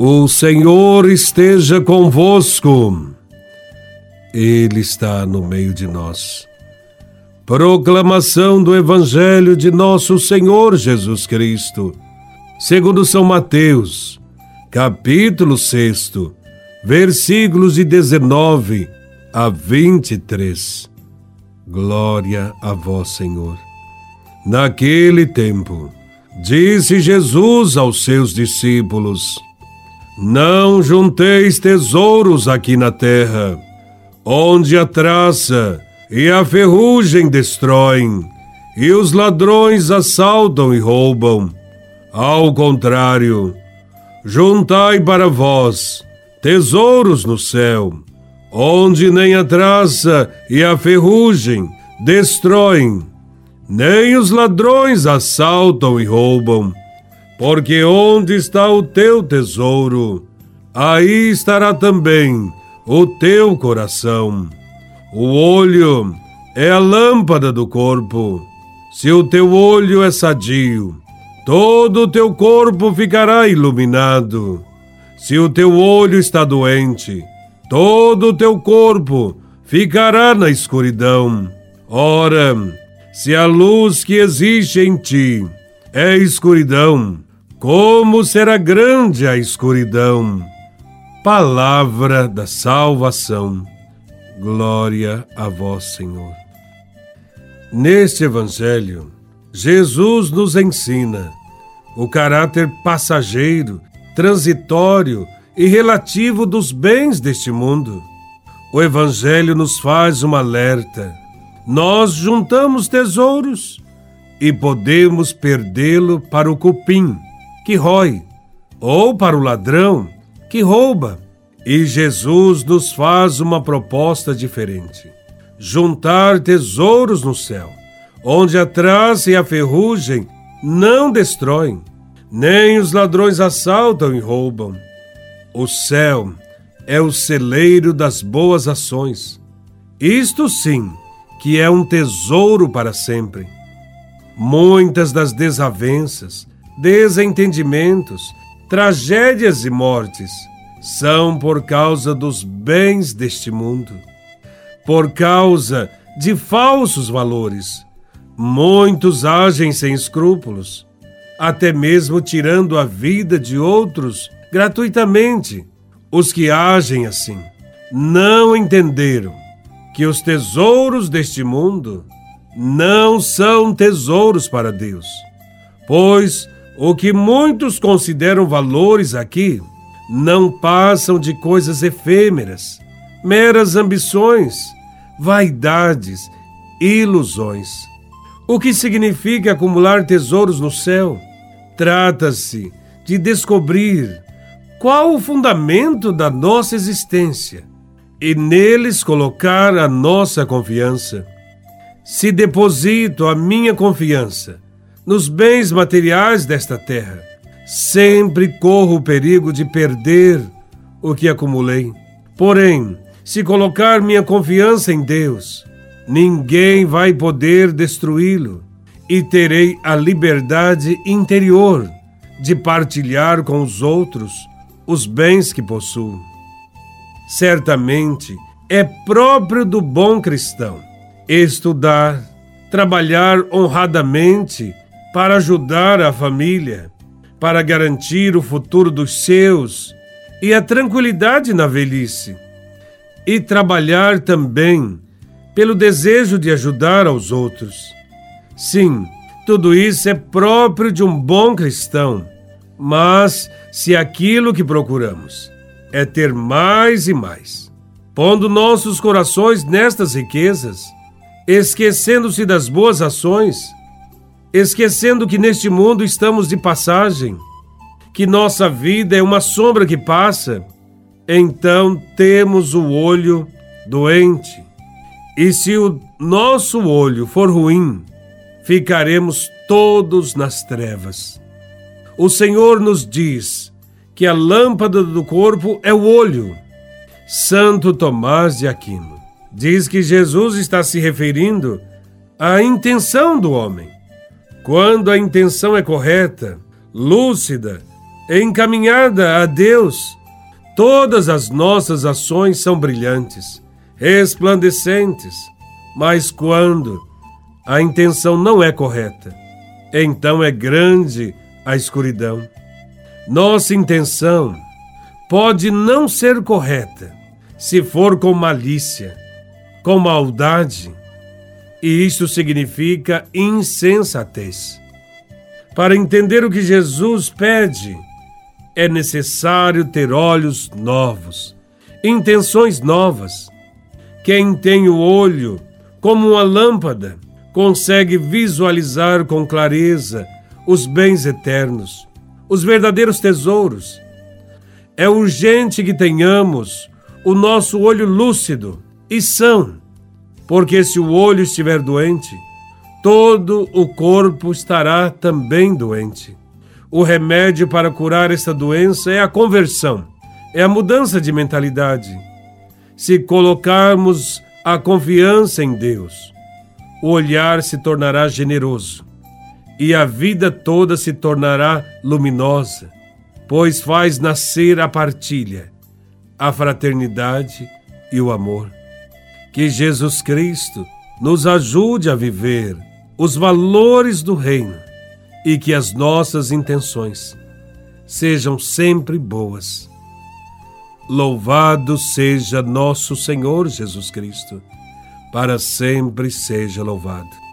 O Senhor esteja convosco, Ele está no meio de nós. Proclamação do Evangelho de Nosso Senhor Jesus Cristo, segundo São Mateus, capítulo 6, versículos de 19 a 23. Glória a Vós, Senhor. Naquele tempo, disse Jesus aos seus discípulos: não junteis tesouros aqui na terra, onde a traça e a ferrugem destroem, e os ladrões assaltam e roubam. Ao contrário, juntai para vós tesouros no céu, onde nem a traça e a ferrugem destroem, nem os ladrões assaltam e roubam porque onde está o teu tesouro, aí estará também o teu coração. O olho é a lâmpada do corpo. Se o teu olho é sadio, todo o teu corpo ficará iluminado. Se o teu olho está doente, todo o teu corpo ficará na escuridão. Ora, se a luz que existe em ti é escuridão, como será grande a escuridão! Palavra da salvação. Glória a vós, Senhor. Neste Evangelho, Jesus nos ensina o caráter passageiro, transitório e relativo dos bens deste mundo. O Evangelho nos faz uma alerta. Nós juntamos tesouros e podemos perdê-lo para o cupim que rói, ou para o ladrão que rouba. E Jesus nos faz uma proposta diferente: juntar tesouros no céu, onde a traça e a ferrugem não destroem, nem os ladrões assaltam e roubam. O céu é o celeiro das boas ações. Isto sim, que é um tesouro para sempre. Muitas das desavenças, desentendimentos, tragédias e mortes são por causa dos bens deste mundo, por causa de falsos valores. Muitos agem sem escrúpulos, até mesmo tirando a vida de outros gratuitamente. Os que agem assim não entenderam que os tesouros deste mundo não são tesouros para Deus, pois o que muitos consideram valores aqui não passam de coisas efêmeras, meras ambições, vaidades, ilusões. O que significa acumular tesouros no céu? Trata-se de descobrir qual o fundamento da nossa existência e neles colocar a nossa confiança. Se deposito a minha confiança nos bens materiais desta terra, sempre corro o perigo de perder o que acumulei. Porém, se colocar minha confiança em Deus, ninguém vai poder destruí-lo e terei a liberdade interior de partilhar com os outros os bens que possuo. Certamente é próprio do bom cristão estudar, trabalhar honradamente para ajudar a família, para garantir o futuro dos seus e a tranquilidade na velhice, e trabalhar também pelo desejo de ajudar aos outros. Sim, tudo isso é próprio de um bom cristão, mas se aquilo que procuramos é ter mais e mais, pondo nossos corações nestas riquezas, esquecendo-se das boas ações, esquecendo que neste mundo estamos de passagem, que nossa vida é uma sombra que passa, então temos o olho doente. E se o nosso olho for ruim, ficaremos todos nas trevas. O Senhor nos diz que a lâmpada do corpo é o olho. Santo Tomás de Aquino diz que Jesus está se referindo à intenção do homem quando a intenção é correta, lúcida, encaminhada a Deus, todas as nossas ações são brilhantes, resplandecentes. Mas quando a intenção não é correta, então é grande a escuridão. Nossa intenção pode não ser correta se for com malícia, com maldade, e isso significa insensatez. Para entender o que Jesus pede, é necessário ter olhos novos, intenções novas. Quem tem o olho como uma lâmpada consegue visualizar com clareza os bens eternos, os verdadeiros tesouros. É urgente que tenhamos o nosso olho lúcido e são, porque se o olho estiver doente, todo o corpo estará também doente. O remédio para curar esta doença é a conversão, é a mudança de mentalidade. Se colocarmos a confiança em Deus, o olhar se tornará generoso e a vida toda se tornará luminosa, pois faz nascer a partilha, a fraternidade e o amor. Que Jesus Cristo nos ajude a viver os valores do Reino e que as nossas intenções sejam sempre boas. Louvado seja nosso Senhor Jesus Cristo, para sempre seja louvado.